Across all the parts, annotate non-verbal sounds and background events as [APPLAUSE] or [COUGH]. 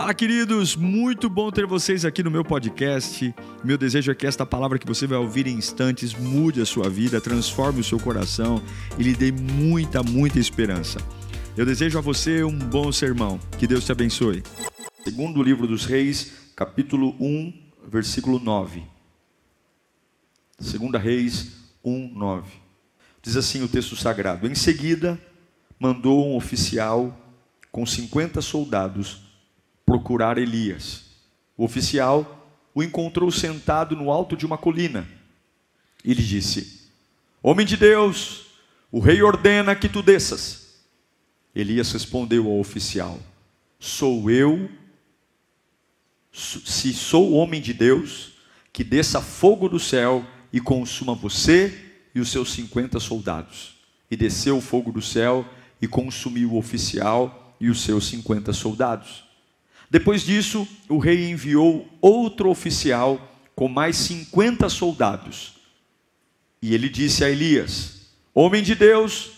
Fala, queridos! Muito bom ter vocês aqui no meu podcast. Meu desejo é que esta palavra que você vai ouvir em instantes mude a sua vida, transforme o seu coração e lhe dê muita, muita esperança. Eu desejo a você um bom sermão. Que Deus te abençoe. Segundo livro dos Reis, capítulo 1, versículo 9. Segunda Reis 1, 9. Diz assim o texto sagrado: Em seguida, mandou um oficial com 50 soldados procurar Elias. O oficial o encontrou sentado no alto de uma colina e lhe disse: Homem de Deus, o rei ordena que tu desças. Elias respondeu ao oficial: Sou eu, se sou homem de Deus, que desça fogo do céu e consuma você e os seus cinquenta soldados. E desceu o fogo do céu e consumiu o oficial e os seus cinquenta soldados. Depois disso, o rei enviou outro oficial com mais 50 soldados. E ele disse a Elias: Homem de Deus,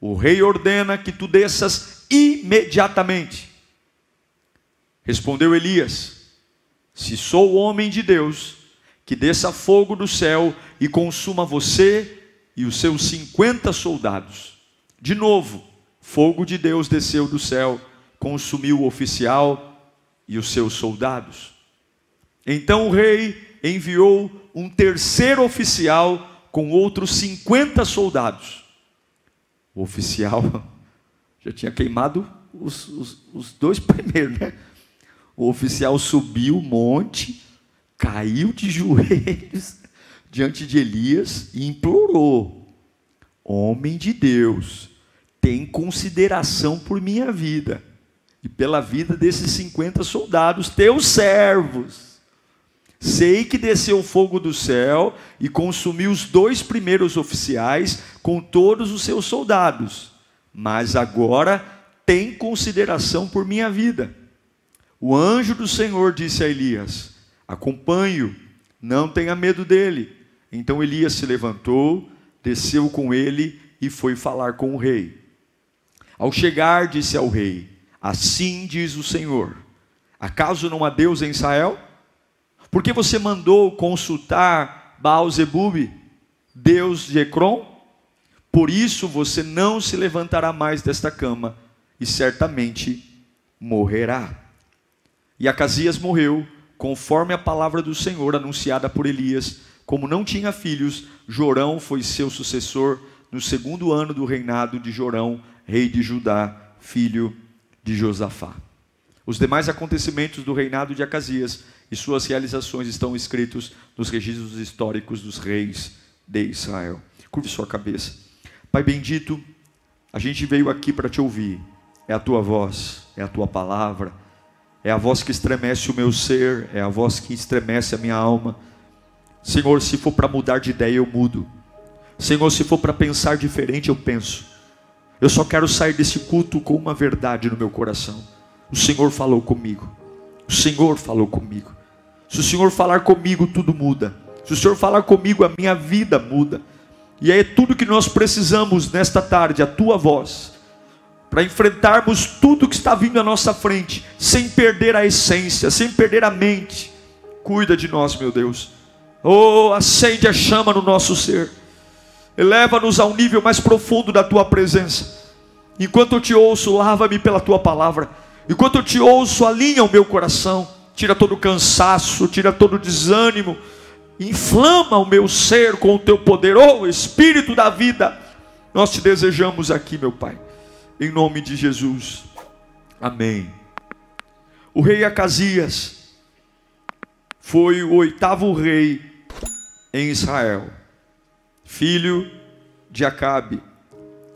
o rei ordena que tu desças imediatamente. Respondeu Elias: Se sou homem de Deus, que desça fogo do céu e consuma você e os seus cinquenta soldados. De novo, fogo de Deus desceu do céu consumiu o oficial e os seus soldados. Então o rei enviou um terceiro oficial com outros 50 soldados. O oficial [LAUGHS] já tinha queimado os, os, os dois [LAUGHS] primeiros, né? O oficial subiu o monte, caiu de [LAUGHS] joelhos diante de Elias e implorou: Homem de Deus, tem consideração por minha vida e pela vida desses 50 soldados, teus servos. Sei que desceu fogo do céu e consumiu os dois primeiros oficiais com todos os seus soldados, mas agora tem consideração por minha vida. O anjo do Senhor disse a Elias: Acompanhe-o, não tenha medo dele. Então Elias se levantou, desceu com ele e foi falar com o rei. Ao chegar, disse ao rei: Assim diz o Senhor: Acaso não há Deus em Israel? Por que você mandou consultar Baal-Zebub, Deus de Ecrom? Por isso você não se levantará mais desta cama e certamente morrerá. E Acasias morreu, conforme a palavra do Senhor anunciada por Elias. Como não tinha filhos, Jorão foi seu sucessor no segundo ano do reinado de Jorão, rei de Judá, filho de de Josafá. Os demais acontecimentos do reinado de Acasias e suas realizações estão escritos nos registros históricos dos reis de Israel. Curve sua cabeça. Pai bendito, a gente veio aqui para te ouvir. É a tua voz, é a tua palavra, é a voz que estremece o meu ser, é a voz que estremece a minha alma. Senhor, se for para mudar de ideia, eu mudo. Senhor, se for para pensar diferente, eu penso. Eu só quero sair desse culto com uma verdade no meu coração. O Senhor falou comigo. O Senhor falou comigo. Se o Senhor falar comigo, tudo muda. Se o Senhor falar comigo, a minha vida muda. E é tudo que nós precisamos nesta tarde, a tua voz, para enfrentarmos tudo que está vindo à nossa frente, sem perder a essência, sem perder a mente. Cuida de nós, meu Deus. Oh, acende a chama no nosso ser. Eleva-nos ao nível mais profundo da tua presença. Enquanto eu te ouço, lava-me pela tua palavra. Enquanto eu te ouço, alinha o meu coração. Tira todo o cansaço, tira todo o desânimo. Inflama o meu ser com o teu poder. Oh, Espírito da vida, nós te desejamos aqui, meu Pai. Em nome de Jesus. Amém. O rei Acasias foi o oitavo rei em Israel filho de Acabe.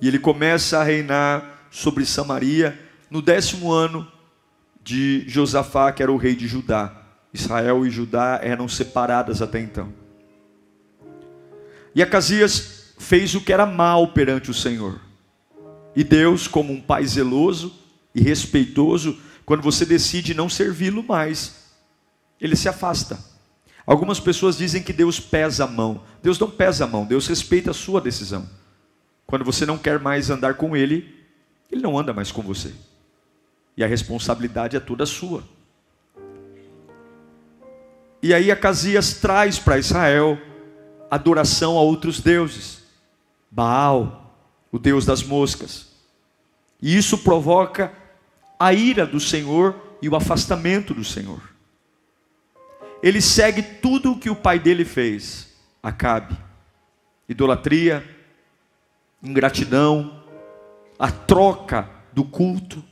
E ele começa a reinar sobre Samaria no décimo ano de Josafá, que era o rei de Judá. Israel e Judá eram separadas até então. E Acasias fez o que era mal perante o Senhor. E Deus, como um pai zeloso e respeitoso, quando você decide não servi-lo mais, ele se afasta. Algumas pessoas dizem que Deus pesa a mão. Deus não pesa a mão, Deus respeita a sua decisão. Quando você não quer mais andar com Ele, Ele não anda mais com você. E a responsabilidade é toda sua. E aí Acasias traz para Israel adoração a outros deuses. Baal, o deus das moscas. E isso provoca a ira do Senhor e o afastamento do Senhor. Ele segue tudo o que o pai dele fez, Acabe. Idolatria, ingratidão, a troca do culto.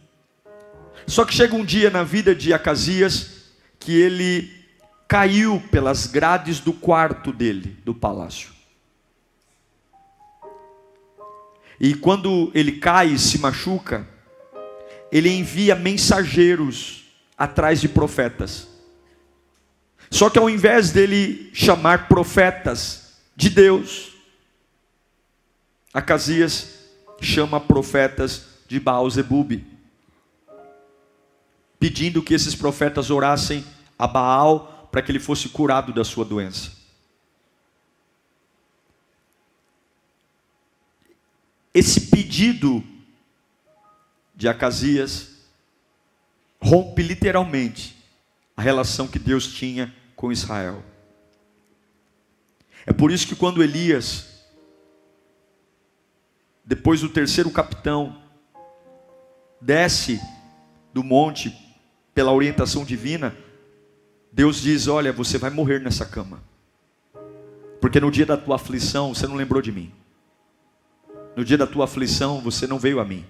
Só que chega um dia na vida de Acasias que ele caiu pelas grades do quarto dele, do palácio. E quando ele cai e se machuca, ele envia mensageiros atrás de profetas. Só que ao invés dele chamar profetas de Deus, Acasias chama profetas de Baal Zebub, pedindo que esses profetas orassem a Baal para que ele fosse curado da sua doença. Esse pedido de Acasias rompe literalmente a relação que Deus tinha com Israel. É por isso que quando Elias, depois do terceiro capitão, desce do monte pela orientação divina, Deus diz: Olha, você vai morrer nessa cama, porque no dia da tua aflição você não lembrou de mim. No dia da tua aflição, você não veio a mim.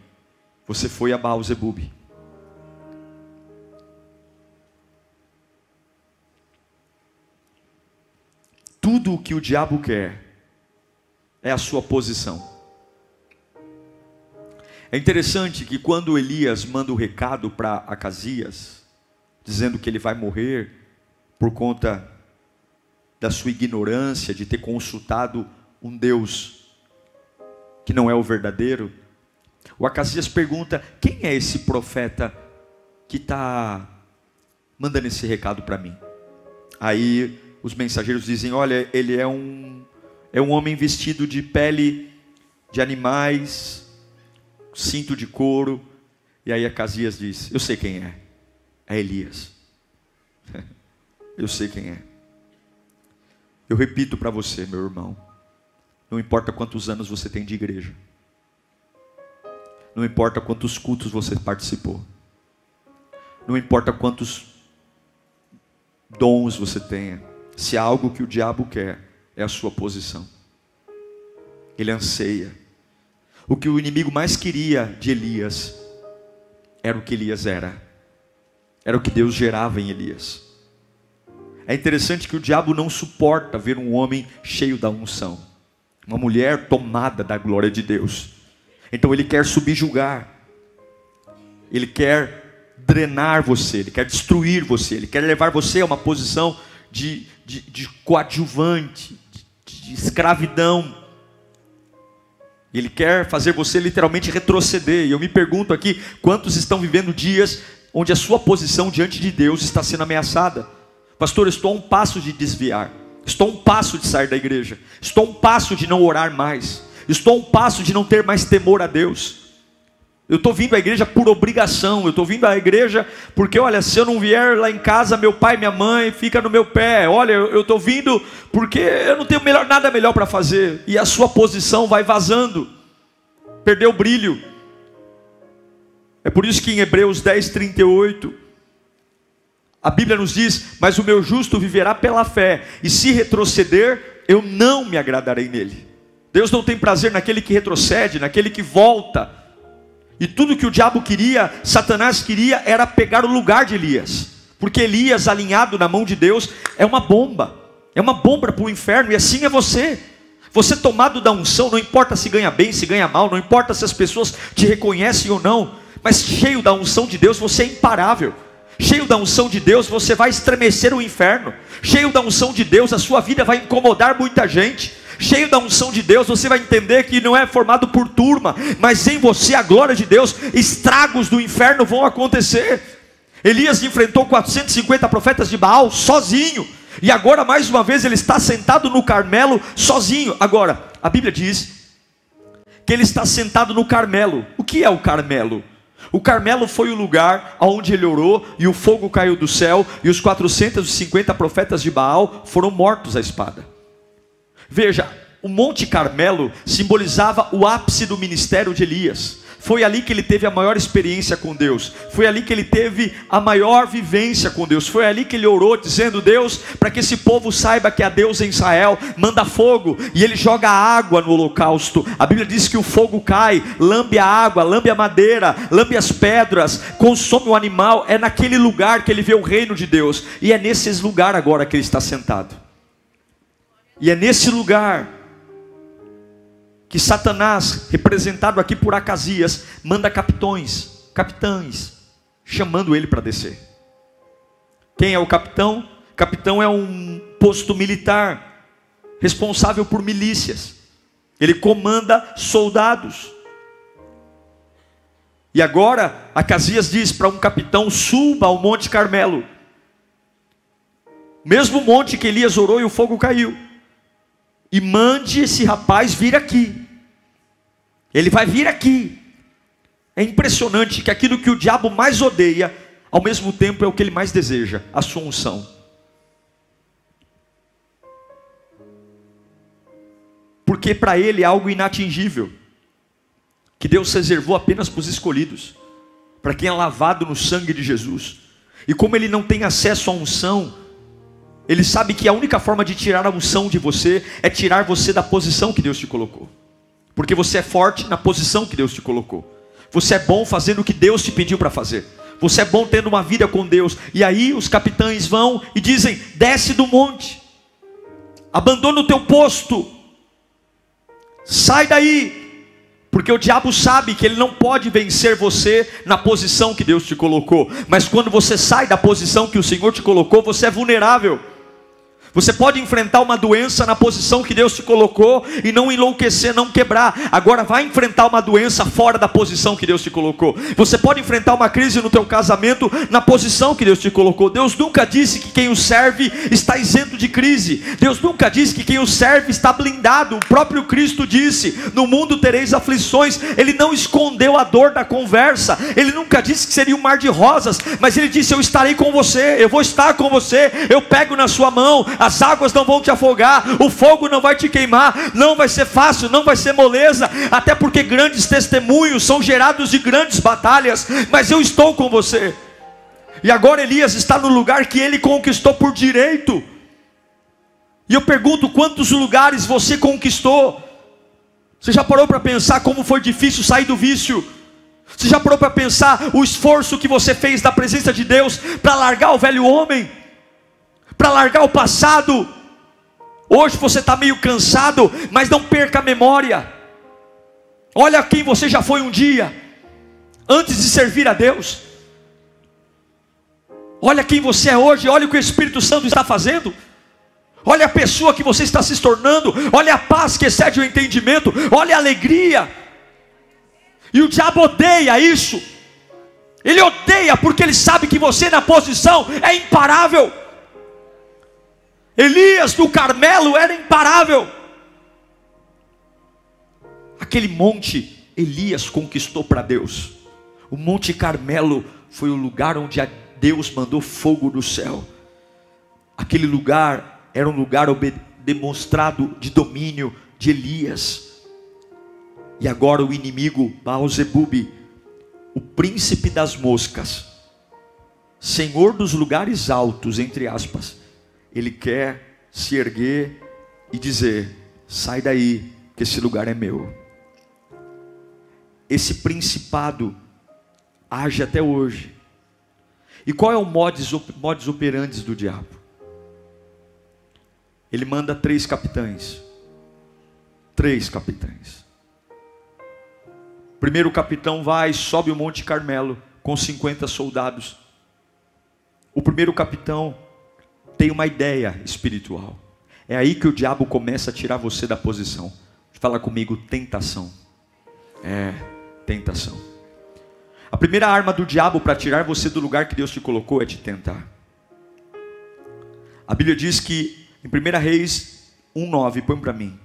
Você foi a Baal Zebub. Tudo o que o diabo quer é a sua posição. É interessante que quando Elias manda o recado para Acasias, dizendo que ele vai morrer por conta da sua ignorância de ter consultado um Deus que não é o verdadeiro, o Acasias pergunta: quem é esse profeta que está mandando esse recado para mim? Aí os mensageiros dizem: olha, ele é um, é um homem vestido de pele de animais, cinto de couro. E aí Acasias diz: Eu sei quem é. É Elias. [LAUGHS] Eu sei quem é. Eu repito para você, meu irmão. Não importa quantos anos você tem de igreja. Não importa quantos cultos você participou. Não importa quantos dons você tenha. Se há algo que o diabo quer, é a sua posição. Ele anseia. O que o inimigo mais queria de Elias era o que Elias era. Era o que Deus gerava em Elias. É interessante que o diabo não suporta ver um homem cheio da unção uma mulher tomada da glória de Deus. Então ele quer subjugar, ele quer drenar você, ele quer destruir você, ele quer levar você a uma posição de, de, de coadjuvante, de, de escravidão. Ele quer fazer você literalmente retroceder. E eu me pergunto aqui: quantos estão vivendo dias onde a sua posição diante de Deus está sendo ameaçada? Pastor, estou a um passo de desviar. Estou a um passo de sair da igreja. Estou a um passo de não orar mais. Estou a um passo de não ter mais temor a Deus. Eu estou vindo à igreja por obrigação. Eu estou vindo à igreja porque, olha, se eu não vier lá em casa, meu pai minha mãe fica no meu pé. Olha, eu estou vindo porque eu não tenho melhor, nada melhor para fazer. E a sua posição vai vazando. Perdeu o brilho. É por isso que em Hebreus 10, 38 a Bíblia nos diz: Mas o meu justo viverá pela fé, e se retroceder, eu não me agradarei nele. Deus não tem prazer naquele que retrocede, naquele que volta. E tudo que o diabo queria, Satanás queria, era pegar o lugar de Elias. Porque Elias, alinhado na mão de Deus, é uma bomba. É uma bomba para o inferno, e assim é você. Você tomado da unção, não importa se ganha bem, se ganha mal, não importa se as pessoas te reconhecem ou não, mas cheio da unção de Deus, você é imparável. Cheio da unção de Deus, você vai estremecer o inferno. Cheio da unção de Deus, a sua vida vai incomodar muita gente. Cheio da unção de Deus, você vai entender que não é formado por turma, mas em você a glória de Deus, estragos do inferno vão acontecer. Elias enfrentou 450 profetas de Baal sozinho, e agora mais uma vez ele está sentado no Carmelo sozinho. Agora, a Bíblia diz que ele está sentado no Carmelo. O que é o Carmelo? O Carmelo foi o lugar onde ele orou e o fogo caiu do céu e os 450 profetas de Baal foram mortos à espada. Veja, o Monte Carmelo simbolizava o ápice do ministério de Elias. Foi ali que ele teve a maior experiência com Deus. Foi ali que ele teve a maior vivência com Deus. Foi ali que ele orou, dizendo: Deus, para que esse povo saiba que há Deus em Israel, manda fogo. E ele joga água no holocausto. A Bíblia diz que o fogo cai, lambe a água, lambe a madeira, lambe as pedras, consome o animal. É naquele lugar que ele vê o reino de Deus. E é nesse lugar agora que ele está sentado. E é nesse lugar que Satanás, representado aqui por Acasias, manda capitões, capitães, chamando ele para descer. Quem é o capitão? Capitão é um posto militar, responsável por milícias. Ele comanda soldados. E agora, Acasias diz para um capitão: suba ao Monte Carmelo. Mesmo monte que Elias orou e o fogo caiu e mande esse rapaz vir aqui. Ele vai vir aqui. É impressionante que aquilo que o diabo mais odeia, ao mesmo tempo é o que ele mais deseja, a sua unção. Porque para ele é algo inatingível, que Deus reservou apenas para os escolhidos, para quem é lavado no sangue de Jesus. E como ele não tem acesso à unção, ele sabe que a única forma de tirar a unção de você é tirar você da posição que Deus te colocou. Porque você é forte na posição que Deus te colocou. Você é bom fazendo o que Deus te pediu para fazer. Você é bom tendo uma vida com Deus. E aí os capitães vão e dizem: desce do monte, abandona o teu posto, sai daí, porque o diabo sabe que ele não pode vencer você na posição que Deus te colocou. Mas quando você sai da posição que o Senhor te colocou, você é vulnerável. Você pode enfrentar uma doença na posição que Deus te colocou e não enlouquecer, não quebrar. Agora vai enfrentar uma doença fora da posição que Deus te colocou. Você pode enfrentar uma crise no teu casamento na posição que Deus te colocou. Deus nunca disse que quem o serve está isento de crise. Deus nunca disse que quem o serve está blindado. O próprio Cristo disse: "No mundo tereis aflições". Ele não escondeu a dor da conversa. Ele nunca disse que seria um mar de rosas, mas ele disse: "Eu estarei com você. Eu vou estar com você. Eu pego na sua mão as águas não vão te afogar, o fogo não vai te queimar, não vai ser fácil, não vai ser moleza, até porque grandes testemunhos são gerados de grandes batalhas, mas eu estou com você. E agora Elias está no lugar que ele conquistou por direito. E eu pergunto: quantos lugares você conquistou? Você já parou para pensar como foi difícil sair do vício? Você já parou para pensar o esforço que você fez da presença de Deus para largar o velho homem? Para largar o passado. Hoje você está meio cansado, mas não perca a memória. Olha quem você já foi um dia, antes de servir a Deus. Olha quem você é hoje, olha o que o Espírito Santo está fazendo. Olha a pessoa que você está se tornando, olha a paz que excede o entendimento, olha a alegria. E o diabo odeia isso. Ele odeia porque ele sabe que você na posição é imparável. Elias do Carmelo era imparável. Aquele monte Elias conquistou para Deus. O Monte Carmelo foi o lugar onde Deus mandou fogo do céu. Aquele lugar era um lugar demonstrado de domínio de Elias. E agora o inimigo Baal-Zebub, o príncipe das moscas, senhor dos lugares altos, entre aspas, ele quer se erguer e dizer: sai daí, que esse lugar é meu. Esse principado age até hoje. E qual é o modus, modus operandi do diabo? Ele manda três capitães. Três capitães. Primeiro capitão vai, sobe o Monte Carmelo com 50 soldados. O primeiro capitão tem uma ideia espiritual. É aí que o diabo começa a tirar você da posição. Fala comigo, tentação. É, tentação. A primeira arma do diabo para tirar você do lugar que Deus te colocou é te tentar. A Bíblia diz que em 1 Reis 1,9, põe para mim.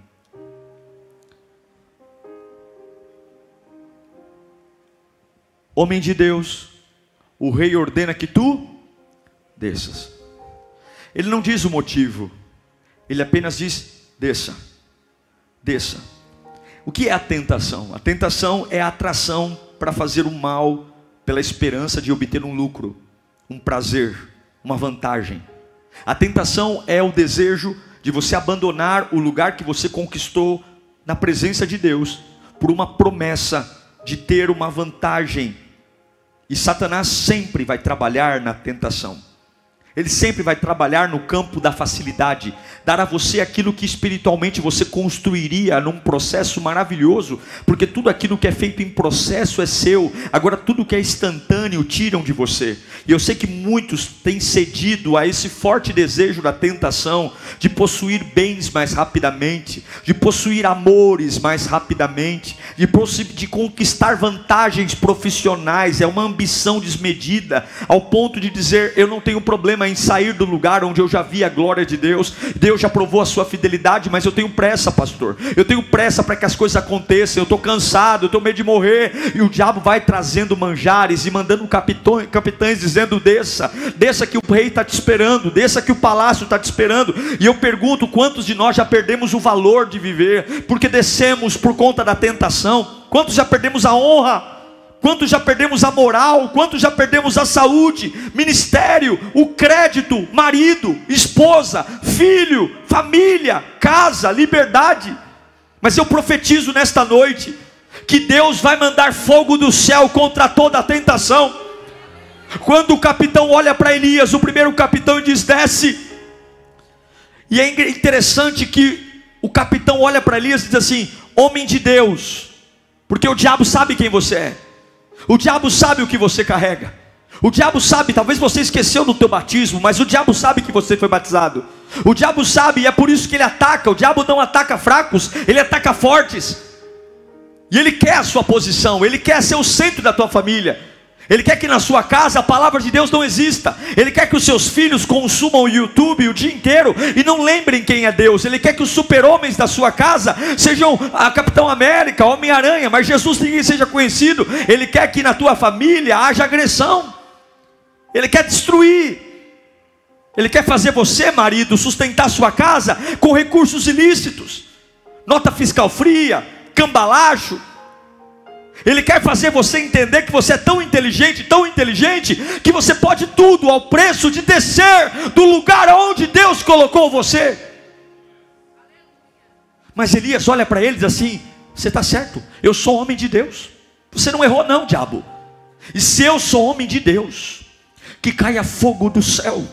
Homem de Deus, o rei ordena que tu desças. Ele não diz o motivo, ele apenas diz: desça, desça. O que é a tentação? A tentação é a atração para fazer o mal pela esperança de obter um lucro, um prazer, uma vantagem. A tentação é o desejo de você abandonar o lugar que você conquistou na presença de Deus por uma promessa de ter uma vantagem. E Satanás sempre vai trabalhar na tentação. Ele sempre vai trabalhar no campo da facilidade, dar a você aquilo que espiritualmente você construiria num processo maravilhoso, porque tudo aquilo que é feito em processo é seu, agora tudo que é instantâneo tiram de você. E eu sei que muitos têm cedido a esse forte desejo da tentação de possuir bens mais rapidamente, de possuir amores mais rapidamente, de, de conquistar vantagens profissionais, é uma ambição desmedida, ao ponto de dizer: eu não tenho problema em sair do lugar onde eu já vi a glória de Deus. Deus já provou a sua fidelidade, mas eu tenho pressa, pastor. Eu tenho pressa para que as coisas aconteçam. Eu estou cansado, eu estou medo de morrer. E o diabo vai trazendo manjares e mandando capitões, capitães dizendo: desça, desça que o rei está te esperando, desça que o palácio está te esperando. E eu pergunto: quantos de nós já perdemos o valor de viver porque descemos por conta da tentação? Quantos já perdemos a honra? Quantos já perdemos a moral? Quantos já perdemos a saúde, ministério, o crédito, marido, esposa, filho, família, casa, liberdade? Mas eu profetizo nesta noite que Deus vai mandar fogo do céu contra toda a tentação. Quando o capitão olha para Elias, o primeiro capitão diz: desce. E é interessante que o capitão olha para Elias e diz assim: homem de Deus, porque o diabo sabe quem você é. O diabo sabe o que você carrega. O diabo sabe, talvez você esqueceu do teu batismo, mas o diabo sabe que você foi batizado. O diabo sabe e é por isso que ele ataca. O diabo não ataca fracos, ele ataca fortes. E ele quer a sua posição, ele quer ser o centro da tua família. Ele quer que na sua casa a palavra de Deus não exista. Ele quer que os seus filhos consumam o YouTube o dia inteiro e não lembrem quem é Deus. Ele quer que os super-homens da sua casa sejam a Capitão América, Homem-Aranha, mas Jesus ninguém seja conhecido. Ele quer que na tua família haja agressão. Ele quer destruir. Ele quer fazer você, marido, sustentar sua casa com recursos ilícitos. Nota fiscal fria, cambalacho ele quer fazer você entender que você é tão inteligente, tão inteligente, que você pode tudo ao preço de descer do lugar onde Deus colocou você. Mas Elias olha para ele e diz assim: Você está certo, eu sou homem de Deus. Você não errou, não, diabo. E se eu sou homem de Deus, que caia fogo do céu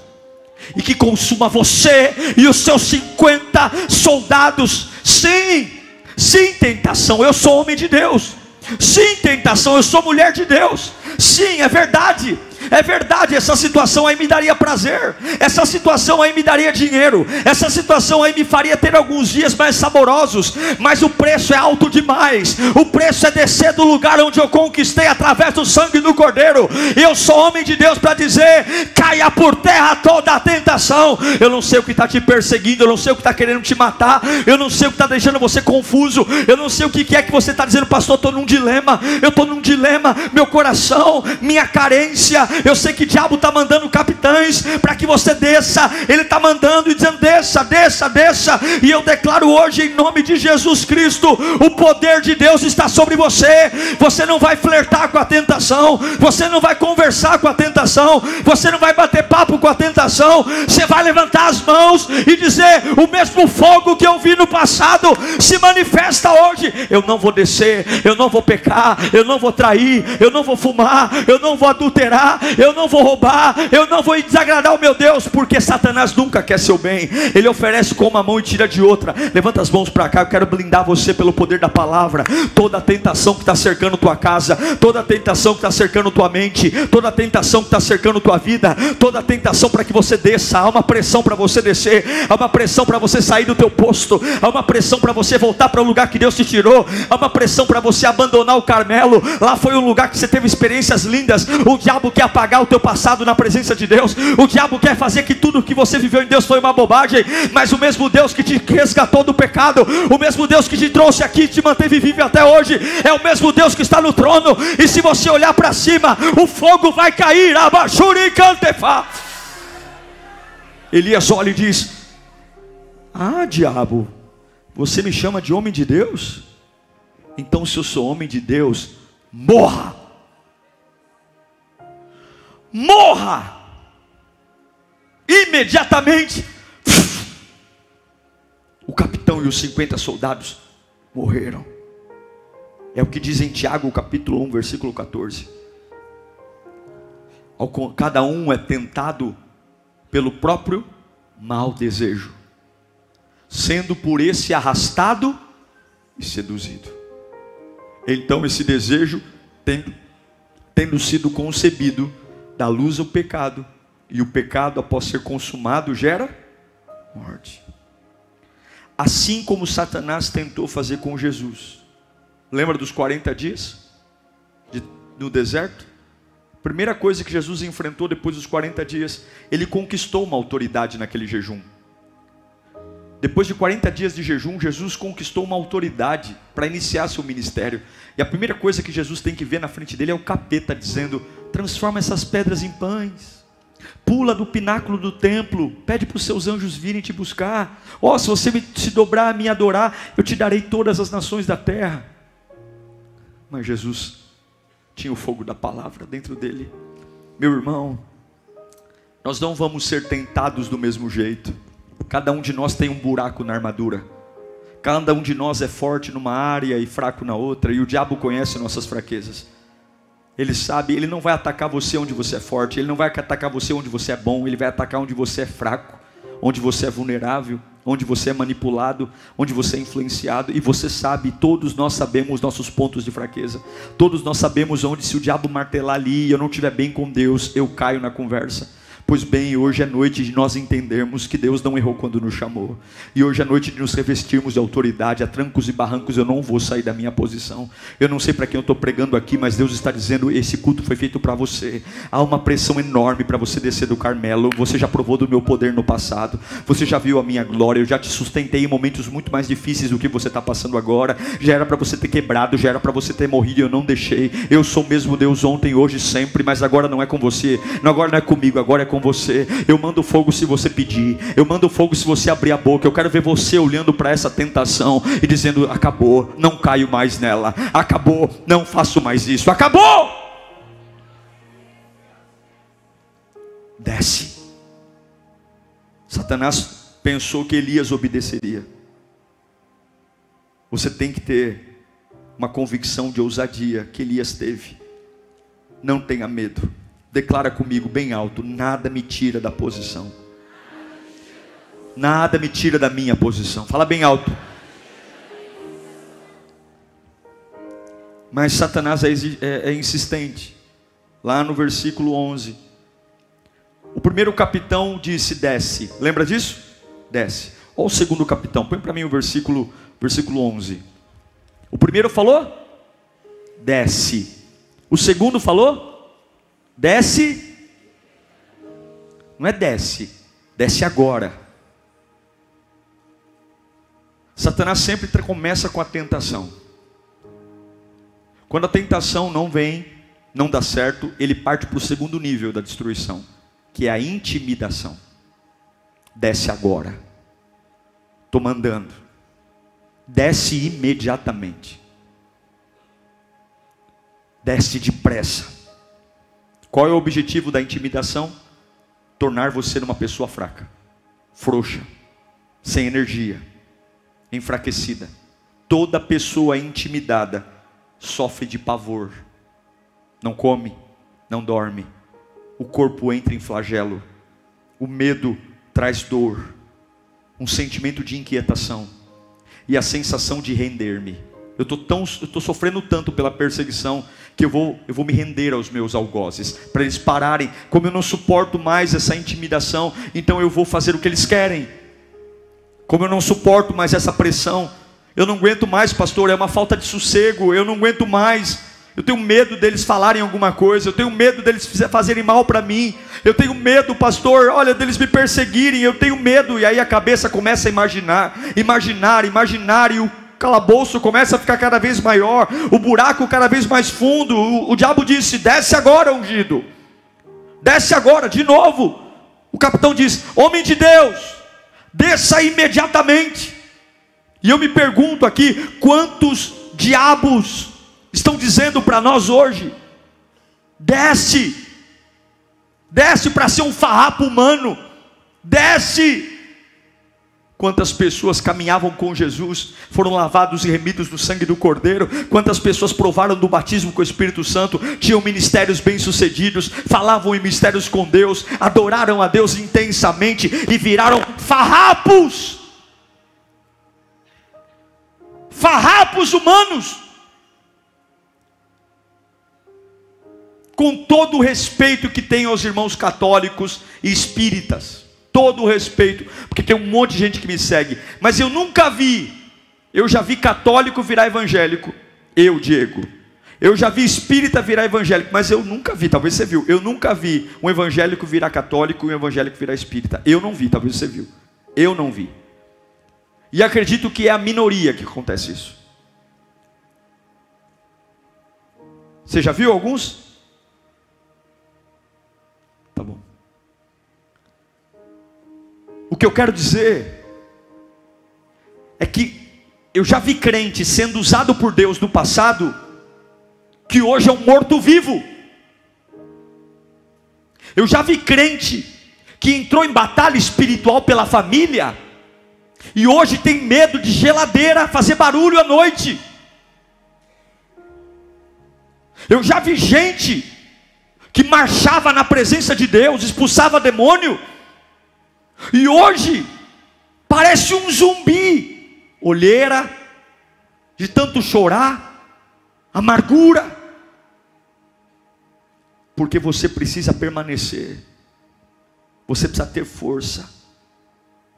e que consuma você e os seus 50 soldados. Sim, sim, tentação, eu sou homem de Deus. Sim, tentação, eu sou mulher de Deus. Sim, é verdade. É verdade, essa situação aí me daria prazer, essa situação aí me daria dinheiro, essa situação aí me faria ter alguns dias mais saborosos, mas o preço é alto demais. O preço é descer do lugar onde eu conquistei através do sangue do Cordeiro. Eu sou homem de Deus para dizer: caia por terra toda a tentação. Eu não sei o que está te perseguindo, eu não sei o que está querendo te matar, eu não sei o que está deixando você confuso, eu não sei o que é que você está dizendo, pastor. Estou num dilema, eu estou num dilema, meu coração, minha carência, eu sei que o diabo está mandando capitães para que você desça. Ele está mandando e dizendo: desça, desça, desça. E eu declaro hoje, em nome de Jesus Cristo, o poder de Deus está sobre você. Você não vai flertar com a tentação, você não vai conversar com a tentação, você não vai bater papo com a tentação. Você vai levantar as mãos e dizer: o mesmo fogo que eu vi no passado se manifesta hoje. Eu não vou descer, eu não vou pecar, eu não vou trair, eu não vou fumar, eu não vou adulterar, eu não vou roubar, eu não vou desagradar o meu Deus, porque Satanás nunca quer seu bem, ele oferece com uma mão e tira de outra. Levanta as mãos para cá, eu quero blindar você pelo poder da palavra. Toda tentação que está cercando tua casa, toda tentação que está cercando tua mente, toda tentação que está cercando tua vida, toda tentação para que você desça, há uma pressão para você descer, há uma pressão para você sair do teu posto, há uma pressão para você voltar para o lugar que Deus te tirou, há uma pressão para você abandonar o Carmelo. Lá foi um lugar que você teve experiências lindas. O diabo quer apagar o teu passado na presença de Deus. O diabo quer fazer que tudo que você viveu em Deus foi uma bobagem, mas o mesmo Deus que te resgatou do pecado, o mesmo Deus que te trouxe aqui, te manteve vivo até hoje, é o mesmo Deus que está no trono. E se você olhar para cima, o fogo vai cair. Abachuri cantefa. Elias olha e diz: Ah, diabo, você me chama de homem de Deus? Então, se eu sou homem de Deus, morra! Morra! Imediatamente, o capitão e os 50 soldados morreram. É o que diz em Tiago, capítulo 1, versículo 14. Cada um é tentado pelo próprio mau desejo, sendo por esse arrastado e seduzido. Então, esse desejo, tendo, tendo sido concebido, dá luz ao pecado, e o pecado, após ser consumado, gera morte. Assim como Satanás tentou fazer com Jesus. Lembra dos 40 dias de, no deserto? Primeira coisa que Jesus enfrentou depois dos 40 dias, ele conquistou uma autoridade naquele jejum. Depois de 40 dias de jejum, Jesus conquistou uma autoridade para iniciar seu ministério. E a primeira coisa que Jesus tem que ver na frente dele é o capeta dizendo: transforma essas pedras em pães. Pula do pináculo do templo, pede para os seus anjos virem te buscar. Ó, oh, se você se dobrar a me adorar, eu te darei todas as nações da terra. Mas Jesus tinha o fogo da palavra dentro dele. Meu irmão, nós não vamos ser tentados do mesmo jeito. Cada um de nós tem um buraco na armadura. Cada um de nós é forte numa área e fraco na outra, e o diabo conhece nossas fraquezas. Ele sabe, ele não vai atacar você onde você é forte, ele não vai atacar você onde você é bom, ele vai atacar onde você é fraco, onde você é vulnerável onde você é manipulado, onde você é influenciado, e você sabe, todos nós sabemos nossos pontos de fraqueza, todos nós sabemos onde, se o diabo martelar ali e eu não estiver bem com Deus, eu caio na conversa. Pois bem, hoje é noite de nós entendermos que Deus não errou quando nos chamou. E hoje é noite de nos revestirmos de autoridade. A trancos e barrancos eu não vou sair da minha posição. Eu não sei para quem eu estou pregando aqui, mas Deus está dizendo: esse culto foi feito para você. Há uma pressão enorme para você descer do Carmelo. Você já provou do meu poder no passado. Você já viu a minha glória. Eu já te sustentei em momentos muito mais difíceis do que você está passando agora. Já era para você ter quebrado, já era para você ter morrido eu não deixei. Eu sou mesmo Deus ontem, hoje, sempre, mas agora não é com você. Agora não é comigo, agora é com você. Eu mando fogo se você pedir. Eu mando fogo se você abrir a boca. Eu quero ver você olhando para essa tentação e dizendo: acabou, não caio mais nela. Acabou, não faço mais isso. Acabou! Desce. Satanás pensou que Elias obedeceria. Você tem que ter uma convicção de ousadia que Elias teve. Não tenha medo. Declara comigo bem alto: nada me tira da posição. Nada me tira da minha posição. Fala bem alto. Mas Satanás é, é, é insistente. Lá no versículo 11. O primeiro capitão disse: desce. Lembra disso? Desce. Olha o segundo capitão. Põe para mim o versículo, versículo 11. O primeiro falou: desce. O segundo falou: Desce. Não é desce, desce agora. Satanás sempre começa com a tentação. Quando a tentação não vem, não dá certo, ele parte para o segundo nível da destruição, que é a intimidação. Desce agora. Estou mandando. Desce imediatamente. Desce depressa. Qual é o objetivo da intimidação? Tornar você uma pessoa fraca, frouxa, sem energia, enfraquecida. Toda pessoa intimidada sofre de pavor, não come, não dorme, o corpo entra em flagelo, o medo traz dor, um sentimento de inquietação e a sensação de render-me. Eu estou sofrendo tanto pela perseguição que eu vou, eu vou me render aos meus algozes, para eles pararem. Como eu não suporto mais essa intimidação, então eu vou fazer o que eles querem. Como eu não suporto mais essa pressão, eu não aguento mais, pastor, é uma falta de sossego, eu não aguento mais. Eu tenho medo deles falarem alguma coisa, eu tenho medo deles fazerem mal para mim, eu tenho medo, pastor, olha, deles me perseguirem, eu tenho medo, e aí a cabeça começa a imaginar, imaginar, imaginar, e o calabouço começa a ficar cada vez maior, o buraco cada vez mais fundo. O, o diabo disse: desce agora, ungido, desce agora, de novo. O capitão diz: Homem de Deus, desça imediatamente. E eu me pergunto aqui: quantos diabos estão dizendo para nós hoje: desce, desce para ser um farrapo humano, desce. Quantas pessoas caminhavam com Jesus, foram lavados e remidos no sangue do Cordeiro, quantas pessoas provaram do batismo com o Espírito Santo, tinham ministérios bem-sucedidos, falavam em mistérios com Deus, adoraram a Deus intensamente e viraram farrapos. Farrapos humanos. com todo o respeito que tenho aos irmãos católicos e espíritas, todo o respeito, porque tem um monte de gente que me segue, mas eu nunca vi, eu já vi católico virar evangélico, eu, Diego, eu já vi espírita virar evangélico, mas eu nunca vi, talvez você viu, eu nunca vi um evangélico virar católico e um evangélico virar espírita, eu não vi, talvez você viu, eu não vi, e acredito que é a minoria que acontece isso. Você já viu alguns? Que eu quero dizer é que eu já vi crente sendo usado por Deus no passado, que hoje é um morto-vivo. Eu já vi crente que entrou em batalha espiritual pela família, e hoje tem medo de geladeira fazer barulho à noite. Eu já vi gente que marchava na presença de Deus, expulsava demônio, e hoje parece um zumbi, olheira, de tanto chorar, amargura, porque você precisa permanecer, você precisa ter força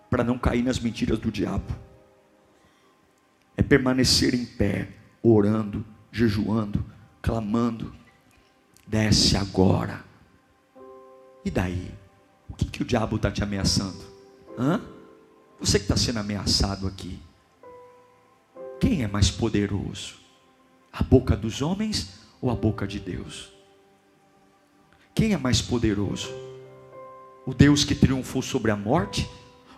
para não cair nas mentiras do diabo, é permanecer em pé, orando, jejuando, clamando. Desce agora. E daí? O que, que o diabo está te ameaçando? Hã? Você que está sendo ameaçado aqui. Quem é mais poderoso? A boca dos homens ou a boca de Deus? Quem é mais poderoso? O Deus que triunfou sobre a morte?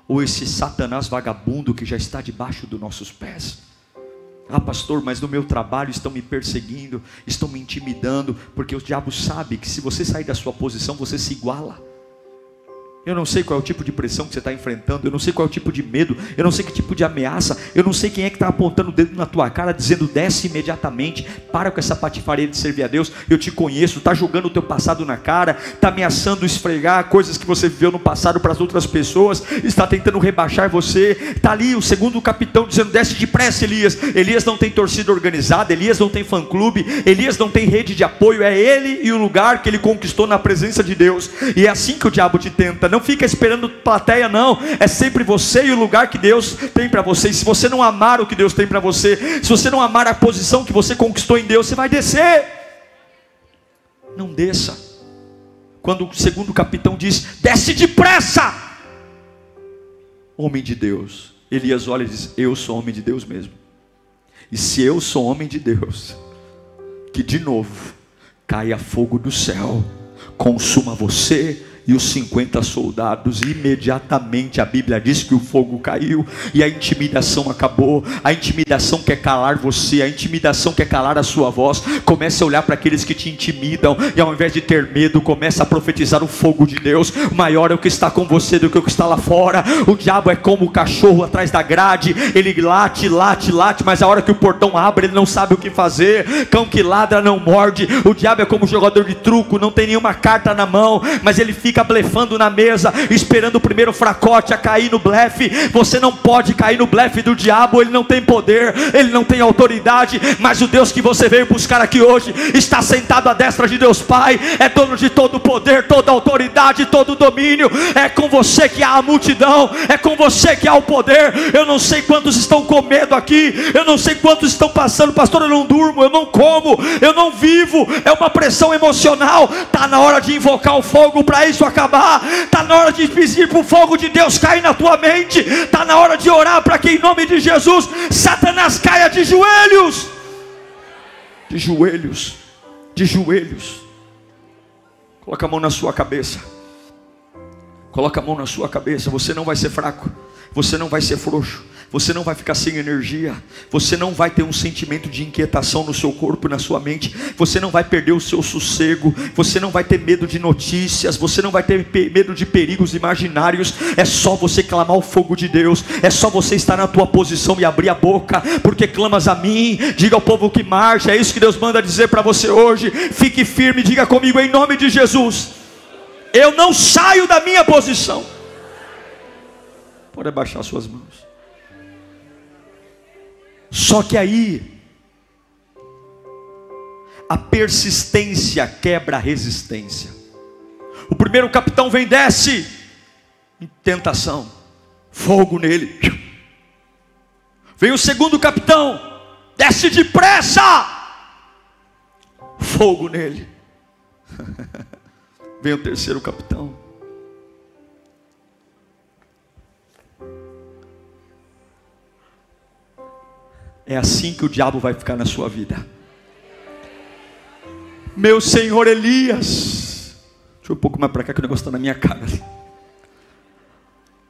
Ou esse Satanás vagabundo que já está debaixo dos nossos pés? Ah, pastor, mas no meu trabalho estão me perseguindo, estão me intimidando, porque o diabo sabe que se você sair da sua posição, você se iguala. Eu não sei qual é o tipo de pressão que você está enfrentando, eu não sei qual é o tipo de medo, eu não sei que tipo de ameaça, eu não sei quem é que está apontando o dedo na tua cara, dizendo desce imediatamente, para com essa patifaria de servir a Deus, eu te conheço, está jogando o teu passado na cara, está ameaçando esfregar coisas que você viveu no passado para as outras pessoas, está tentando rebaixar você, está ali o segundo capitão dizendo desce depressa Elias, Elias não tem torcida organizada, Elias não tem fã clube, Elias não tem rede de apoio, é ele e o lugar que ele conquistou na presença de Deus, e é assim que o diabo te tenta, não fica esperando plateia, não. É sempre você e o lugar que Deus tem para você. E se você não amar o que Deus tem para você, se você não amar a posição que você conquistou em Deus, você vai descer. Não desça. Quando o segundo capitão diz: desce depressa. Homem de Deus. Elias olha e diz: Eu sou homem de Deus mesmo. E se eu sou homem de Deus, que de novo caia fogo do céu, consuma você e os 50 soldados, imediatamente a Bíblia diz que o fogo caiu e a intimidação acabou. A intimidação quer calar você, a intimidação quer calar a sua voz. Comece a olhar para aqueles que te intimidam e ao invés de ter medo, comece a profetizar o fogo de Deus. O maior é o que está com você do que o que está lá fora. O diabo é como o cachorro atrás da grade, ele late, late, late, mas a hora que o portão abre, ele não sabe o que fazer. Cão que ladra não morde. O diabo é como um jogador de truco, não tem nenhuma carta na mão, mas ele fica fica blefando na mesa, esperando o primeiro fracote a cair no blefe. Você não pode cair no blefe do diabo, ele não tem poder, ele não tem autoridade, mas o Deus que você veio buscar aqui hoje está sentado à destra de Deus Pai, é dono de todo o poder, toda a autoridade, todo o domínio. É com você que há a multidão, é com você que há o poder. Eu não sei quantos estão com medo aqui, eu não sei quantos estão passando, pastor. Eu não durmo, eu não como, eu não vivo, é uma pressão emocional. Está na hora de invocar o fogo para isso acabar, está na hora de pedir para o fogo de Deus cair na tua mente, está na hora de orar para que em nome de Jesus Satanás caia de joelhos. De joelhos, de joelhos. Coloca a mão na sua cabeça. Coloca a mão na sua cabeça. Você não vai ser fraco. Você não vai ser frouxo você não vai ficar sem energia, você não vai ter um sentimento de inquietação no seu corpo e na sua mente, você não vai perder o seu sossego, você não vai ter medo de notícias, você não vai ter medo de perigos imaginários, é só você clamar o fogo de Deus, é só você estar na tua posição e abrir a boca, porque clamas a mim, diga ao povo que marcha, é isso que Deus manda dizer para você hoje, fique firme, diga comigo em nome de Jesus, eu não saio da minha posição, pode abaixar suas mãos. Só que aí, a persistência quebra a resistência. O primeiro capitão vem, desce, tentação, fogo nele. Vem o segundo capitão, desce depressa, fogo nele. [LAUGHS] Vem o terceiro capitão, É assim que o diabo vai ficar na sua vida. Meu senhor Elias, deixa eu um pouco mais para cá que o negócio está na minha cara.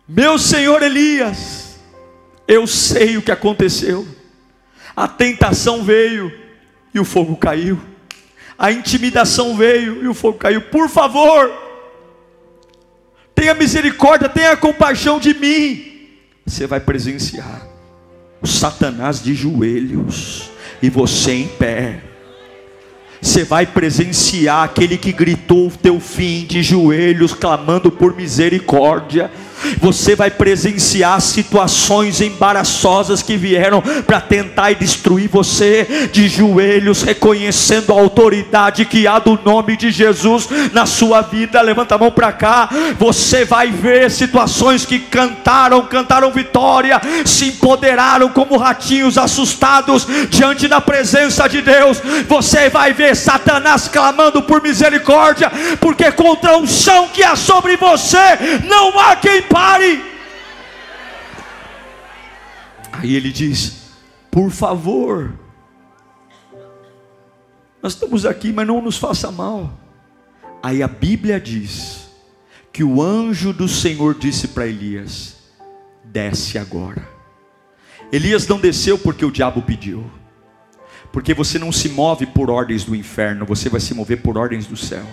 Meu senhor Elias, eu sei o que aconteceu. A tentação veio e o fogo caiu. A intimidação veio e o fogo caiu. Por favor, tenha misericórdia, tenha compaixão de mim. Você vai presenciar. Satanás de joelhos e você em pé. Você vai presenciar aquele que gritou o teu fim de joelhos, clamando por misericórdia você vai presenciar situações embaraçosas que vieram para tentar destruir você de joelhos, reconhecendo a autoridade que há do nome de Jesus na sua vida. Levanta a mão para cá. Você vai ver situações que cantaram, cantaram vitória, se empoderaram como ratinhos assustados diante da presença de Deus. Você vai ver Satanás clamando por misericórdia, porque contra o chão que há sobre você não há quem pare. Aí ele diz: Por favor, nós estamos aqui, mas não nos faça mal. Aí a Bíblia diz que o anjo do Senhor disse para Elias: Desce agora. Elias não desceu porque o diabo pediu, porque você não se move por ordens do inferno, você vai se mover por ordens do céu.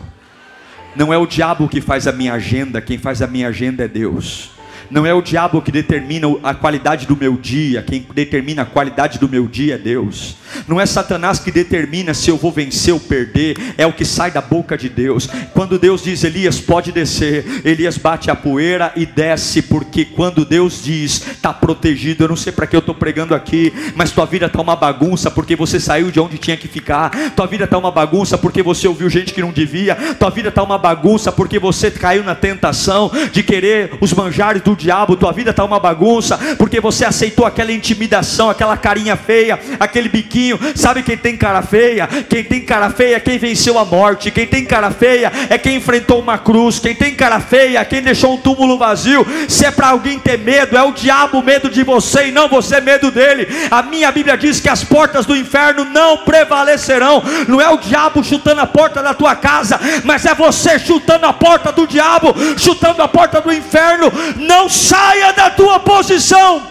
Não é o diabo que faz a minha agenda, quem faz a minha agenda é Deus. Não é o diabo que determina a qualidade do meu dia, quem determina a qualidade do meu dia é Deus. Não é Satanás que determina se eu vou vencer ou perder, é o que sai da boca de Deus. Quando Deus diz, Elias, pode descer, Elias bate a poeira e desce, porque quando Deus diz, está protegido. Eu não sei para que eu estou pregando aqui, mas tua vida está uma bagunça porque você saiu de onde tinha que ficar, tua vida está uma bagunça porque você ouviu gente que não devia, tua vida está uma bagunça porque você caiu na tentação de querer os manjares do diabo, tua vida está uma bagunça porque você aceitou aquela intimidação, aquela carinha feia, aquele biquinho Sabe quem tem cara feia? Quem tem cara feia é quem venceu a morte. Quem tem cara feia é quem enfrentou uma cruz. Quem tem cara feia é quem deixou um túmulo vazio. Se é para alguém ter medo, é o diabo medo de você e não você medo dele. A minha Bíblia diz que as portas do inferno não prevalecerão. Não é o diabo chutando a porta da tua casa, mas é você chutando a porta do diabo, chutando a porta do inferno. Não saia da tua posição.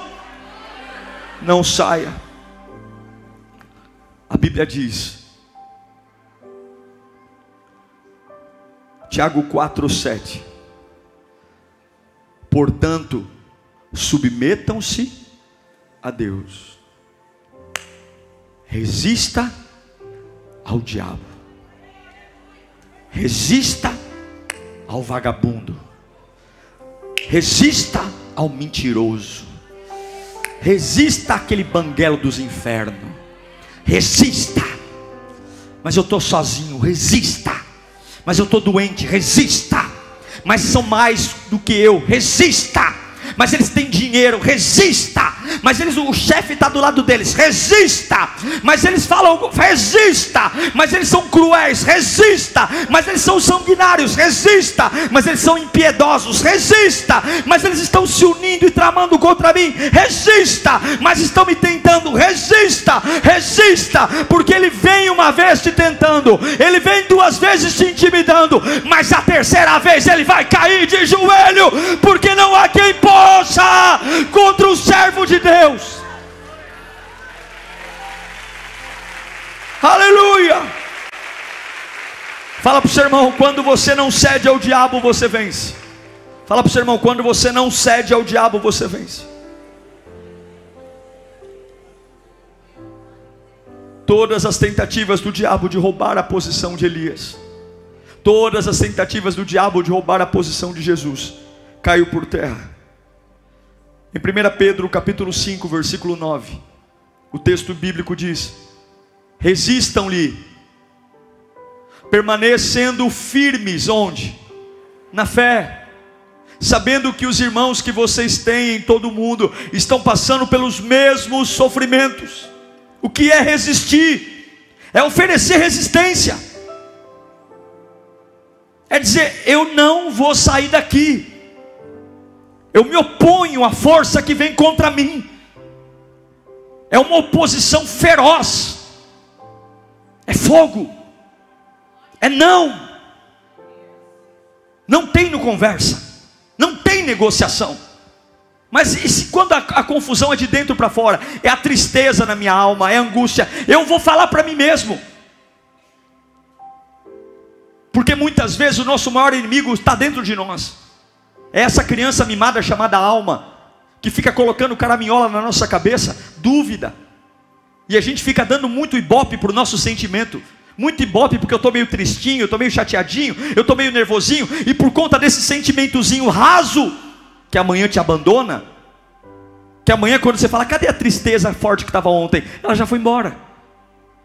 Não saia. A Bíblia diz, Tiago 4,7: Portanto, submetam-se a Deus, resista ao diabo, resista ao vagabundo. Resista ao mentiroso. Resista àquele banguelo dos infernos. Resista. Mas eu estou sozinho. Resista. Mas eu estou doente. Resista. Mas são mais do que eu. Resista. Mas eles têm dinheiro. Resista. Mas eles, o chefe está do lado deles, resista, mas eles falam, resista, mas eles são cruéis, resista, mas eles são sanguinários, resista, mas eles são impiedosos, resista, mas eles estão se unindo e tramando contra mim, resista, mas estão me tentando, resista, resista, porque ele vem uma vez te tentando, ele vem duas vezes te intimidando, mas a terceira vez ele vai cair de joelho, porque Fala para o seu irmão: quando você não cede ao diabo, você vence. Fala para o seu irmão: quando você não cede ao diabo, você vence. Todas as tentativas do diabo de roubar a posição de Elias, todas as tentativas do diabo de roubar a posição de Jesus, caiu por terra. Em 1 Pedro capítulo 5, versículo 9, o texto bíblico diz: Resistam-lhe, permanecendo firmes onde? Na fé, sabendo que os irmãos que vocês têm em todo o mundo estão passando pelos mesmos sofrimentos. O que é resistir? É oferecer resistência. É dizer, eu não vou sair daqui eu me oponho à força que vem contra mim. É uma oposição feroz. É fogo. É não. Não tem no conversa. Não tem negociação. Mas e se quando a, a confusão é de dentro para fora, é a tristeza na minha alma, é a angústia, eu vou falar para mim mesmo. Porque muitas vezes o nosso maior inimigo está dentro de nós. É essa criança mimada chamada alma, que fica colocando caraminhola na nossa cabeça, dúvida. E a gente fica dando muito ibope para o nosso sentimento. Muito ibope porque eu estou meio tristinho, eu estou meio chateadinho, eu estou meio nervosinho, e por conta desse sentimentozinho raso, que amanhã te abandona, que amanhã quando você fala, cadê a tristeza forte que estava ontem? Ela já foi embora.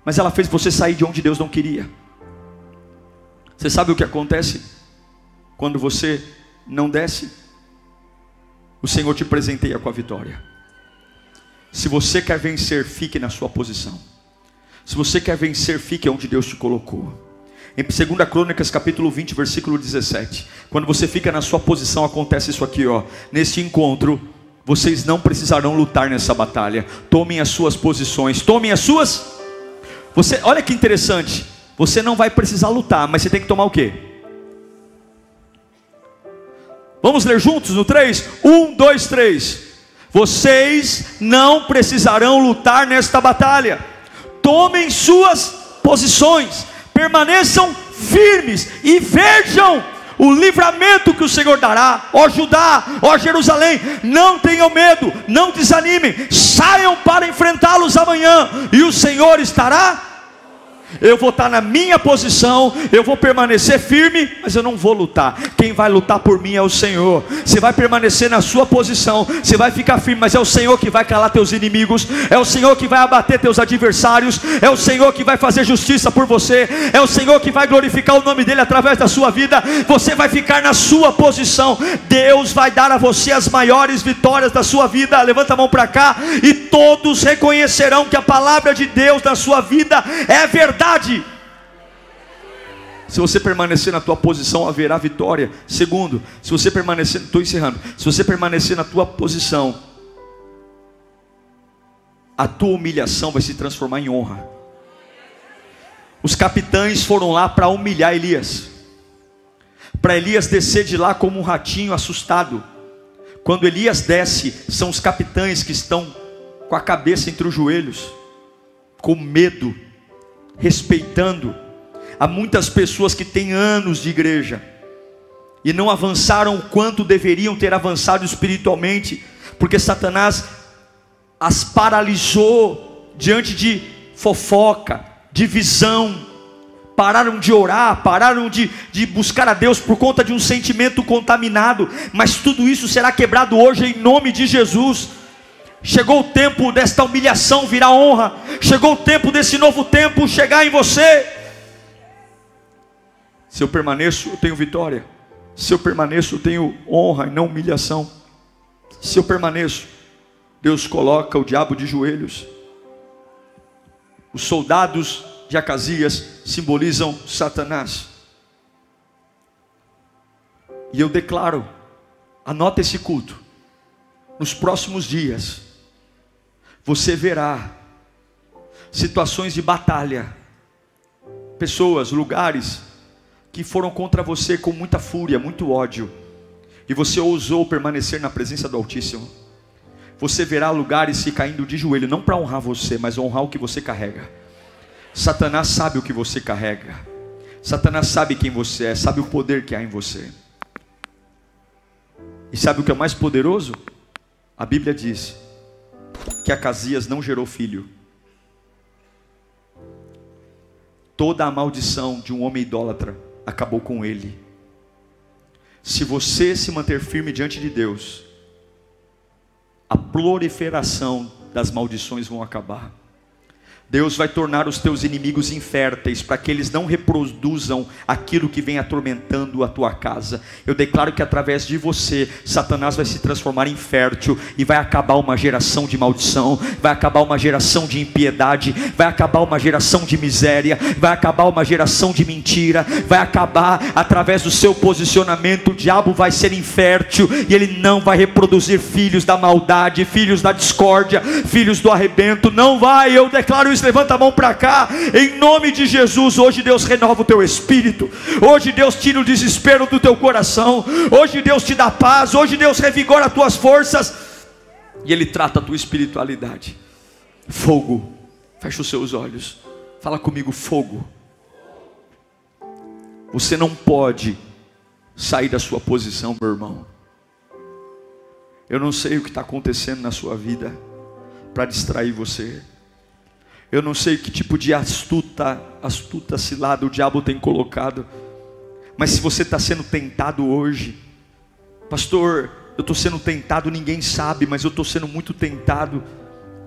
Mas ela fez você sair de onde Deus não queria. Você sabe o que acontece quando você não desce, o Senhor te presenteia com a vitória. Se você quer vencer, fique na sua posição. Se você quer vencer, fique onde Deus te colocou. Em 2 Crônicas, capítulo 20, versículo 17. Quando você fica na sua posição, acontece isso aqui, ó. Neste encontro, vocês não precisarão lutar nessa batalha. Tomem as suas posições, tomem as suas. Você, olha que interessante. Você não vai precisar lutar, mas você tem que tomar o quê? Vamos ler juntos no 3? 1, 2, 3. Vocês não precisarão lutar nesta batalha. Tomem suas posições, permaneçam firmes e vejam o livramento que o Senhor dará, ó Judá, ó Jerusalém, não tenham medo, não desanimem, saiam para enfrentá-los amanhã, e o Senhor estará eu vou estar na minha posição, eu vou permanecer firme, mas eu não vou lutar. Quem vai lutar por mim é o Senhor. Você vai permanecer na sua posição, você vai ficar firme, mas é o Senhor que vai calar teus inimigos, é o Senhor que vai abater teus adversários, é o Senhor que vai fazer justiça por você, é o Senhor que vai glorificar o nome dele através da sua vida. Você vai ficar na sua posição. Deus vai dar a você as maiores vitórias da sua vida. Levanta a mão para cá e todos reconhecerão que a palavra de Deus na sua vida é verdade verdade. Se você permanecer na tua posição, haverá vitória. Segundo, se você permanecer, estou encerrando. Se você permanecer na tua posição, a tua humilhação vai se transformar em honra. Os capitães foram lá para humilhar Elias, para Elias descer de lá como um ratinho assustado. Quando Elias desce, são os capitães que estão com a cabeça entre os joelhos, com medo respeitando. Há muitas pessoas que têm anos de igreja e não avançaram o quanto deveriam ter avançado espiritualmente, porque Satanás as paralisou diante de fofoca, divisão, pararam de orar, pararam de, de buscar a Deus por conta de um sentimento contaminado, mas tudo isso será quebrado hoje em nome de Jesus. Chegou o tempo desta humilhação virar honra, chegou o tempo desse novo tempo chegar em você. Se eu permaneço, eu tenho vitória. Se eu permaneço, eu tenho honra e não humilhação. Se eu permaneço, Deus coloca o diabo de joelhos. Os soldados de Acasias simbolizam Satanás. E eu declaro, anota esse culto. Nos próximos dias, você verá situações de batalha, pessoas, lugares que foram contra você com muita fúria, muito ódio, e você ousou permanecer na presença do Altíssimo. Você verá lugares se caindo de joelho, não para honrar você, mas honrar o que você carrega. Satanás sabe o que você carrega. Satanás sabe quem você é, sabe o poder que há em você. E sabe o que é mais poderoso? A Bíblia diz que Acasias não gerou filho. Toda a maldição de um homem idólatra acabou com ele. Se você se manter firme diante de Deus, a proliferação das maldições vão acabar. Deus vai tornar os teus inimigos inférteis para que eles não reproduzam aquilo que vem atormentando a tua casa. Eu declaro que através de você, Satanás vai se transformar em fértil e vai acabar uma geração de maldição, vai acabar uma geração de impiedade, vai acabar uma geração de miséria, vai acabar uma geração de mentira, vai acabar através do seu posicionamento. O diabo vai ser infértil e ele não vai reproduzir filhos da maldade, filhos da discórdia, filhos do arrebento. Não vai, eu declaro levanta a mão para cá, em nome de Jesus. Hoje Deus renova o teu espírito, hoje Deus tira o desespero do teu coração, hoje Deus te dá paz, hoje Deus revigora as tuas forças e Ele trata a tua espiritualidade. Fogo, fecha os seus olhos, fala comigo: fogo. Você não pode sair da sua posição, meu irmão. Eu não sei o que está acontecendo na sua vida para distrair você. Eu não sei que tipo de astuta, astuta cilada o diabo tem colocado. Mas se você está sendo tentado hoje, pastor, eu estou sendo tentado, ninguém sabe, mas eu estou sendo muito tentado.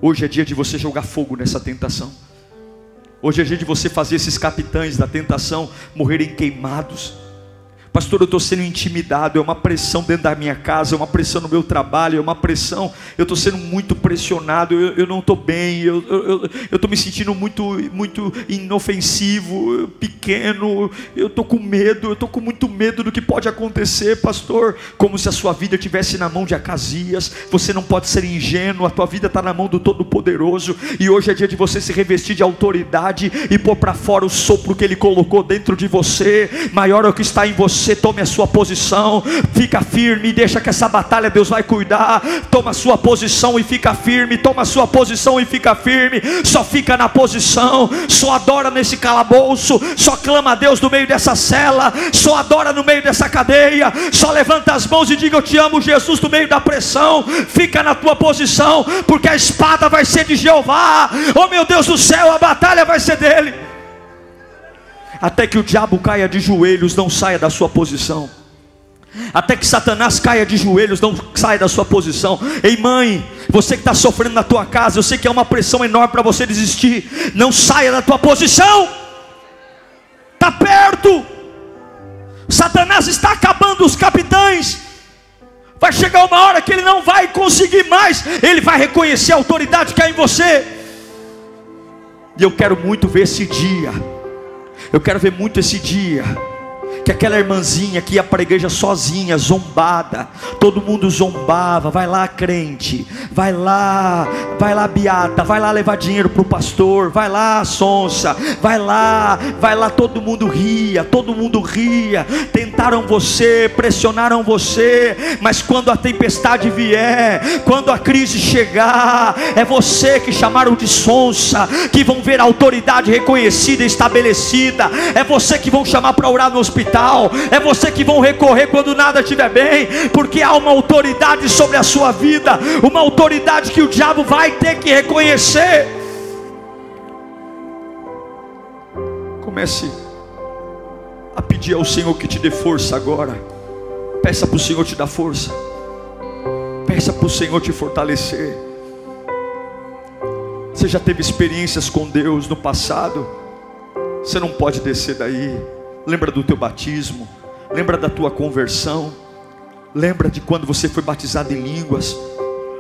Hoje é dia de você jogar fogo nessa tentação. Hoje é dia de você fazer esses capitães da tentação morrerem queimados. Pastor, eu estou sendo intimidado, é uma pressão dentro da minha casa, é uma pressão no meu trabalho, é uma pressão, eu estou sendo muito pressionado, eu, eu não estou bem, eu estou me sentindo muito, muito inofensivo, pequeno, eu estou com medo, eu estou com muito medo do que pode acontecer, pastor, como se a sua vida estivesse na mão de Acasias, você não pode ser ingênuo, a tua vida está na mão do Todo-Poderoso, e hoje é dia de você se revestir de autoridade e pôr para fora o sopro que Ele colocou dentro de você, maior é o que está em você você tome a sua posição, fica firme, deixa que essa batalha Deus vai cuidar. Toma a sua posição e fica firme, toma a sua posição e fica firme. Só fica na posição, só adora nesse calabouço, só clama a Deus no meio dessa cela, só adora no meio dessa cadeia, só levanta as mãos e diga: Eu te amo, Jesus, no meio da pressão. Fica na tua posição, porque a espada vai ser de Jeová. Oh meu Deus do céu, a batalha vai ser dele até que o diabo caia de joelhos, não saia da sua posição. Até que Satanás caia de joelhos, não saia da sua posição. Ei, mãe, você que está sofrendo na tua casa, eu sei que é uma pressão enorme para você desistir. Não saia da tua posição. Está perto. Satanás está acabando os capitães. Vai chegar uma hora que ele não vai conseguir mais. Ele vai reconhecer a autoridade que há em você. E eu quero muito ver esse dia eu quero ver muito esse dia que aquela irmãzinha que ia para a igreja sozinha, zombada, todo mundo zombava, vai lá crente, vai lá, vai lá beata, vai lá levar dinheiro para o pastor, vai lá sonsa, vai lá, vai lá, todo mundo ria, todo mundo ria, tentaram você, pressionaram você, mas quando a tempestade vier, quando a crise chegar, é você que chamaram de sonsa, que vão ver a autoridade reconhecida, estabelecida, é você que vão chamar para orar no hospital hospital, é você que vão recorrer quando nada estiver bem, porque há uma autoridade sobre a sua vida, uma autoridade que o diabo vai ter que reconhecer. Comece a pedir ao Senhor que te dê força agora. Peça para o Senhor te dar força. Peça para o Senhor te fortalecer. Você já teve experiências com Deus no passado? Você não pode descer daí. Lembra do teu batismo, lembra da tua conversão, lembra de quando você foi batizado em línguas,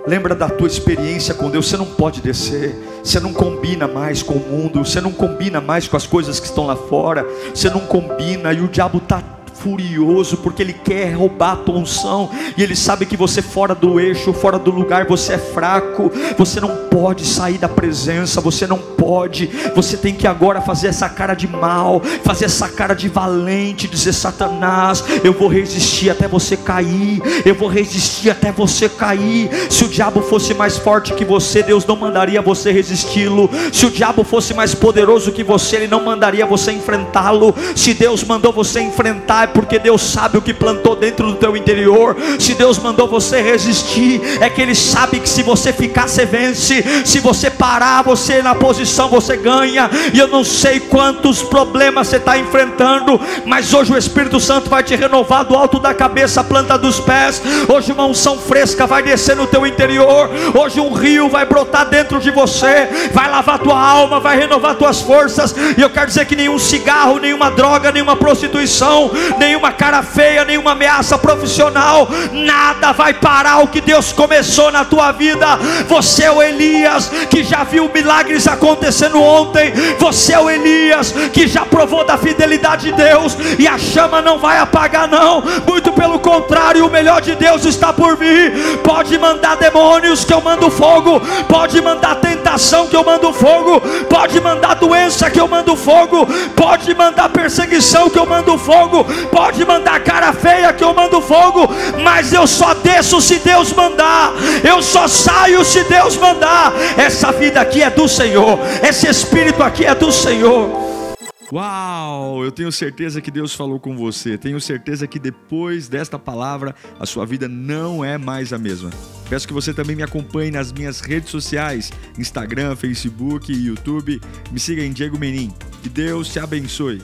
lembra da tua experiência com Deus. Você não pode descer, você não combina mais com o mundo, você não combina mais com as coisas que estão lá fora, você não combina e o diabo está furioso porque ele quer roubar a tua unção e ele sabe que você fora do eixo, fora do lugar, você é fraco, você não pode sair da presença, você não pode, você tem que agora fazer essa cara de mal, fazer essa cara de valente, dizer Satanás, eu vou resistir até você cair, eu vou resistir até você cair. Se o diabo fosse mais forte que você, Deus não mandaria você resisti-lo. Se o diabo fosse mais poderoso que você, ele não mandaria você enfrentá-lo. Se Deus mandou você enfrentar, porque Deus sabe o que plantou dentro do teu interior. Se Deus mandou você resistir, é que Ele sabe que se você ficar, você vence. Se você parar, você na posição, você ganha. E eu não sei quantos problemas você está enfrentando, mas hoje o Espírito Santo vai te renovar do alto da cabeça, planta dos pés. Hoje uma unção fresca vai descer no teu interior. Hoje um rio vai brotar dentro de você, vai lavar tua alma, vai renovar tuas forças. E eu quero dizer que nenhum cigarro, nenhuma droga, nenhuma prostituição, nenhuma cara feia, nenhuma ameaça profissional, nada vai parar o que Deus começou na tua vida. Você é o Elias que já viu milagres acontecendo ontem, você é o Elias que já provou da fidelidade de Deus, e a chama não vai apagar, não, muito pelo contrário, o melhor de Deus está por vir. Pode mandar demônios que eu mando fogo, pode mandar tentação que eu mando fogo, pode mandar doença que eu mando fogo, pode mandar perseguição que eu mando fogo, Pode mandar cara feia que eu mando fogo, mas eu só desço se Deus mandar. Eu só saio se Deus mandar. Essa vida aqui é do Senhor. Esse espírito aqui é do Senhor. Uau! Eu tenho certeza que Deus falou com você. Tenho certeza que depois desta palavra a sua vida não é mais a mesma. Peço que você também me acompanhe nas minhas redes sociais: Instagram, Facebook YouTube. Me siga em Diego Menin. Que Deus te abençoe.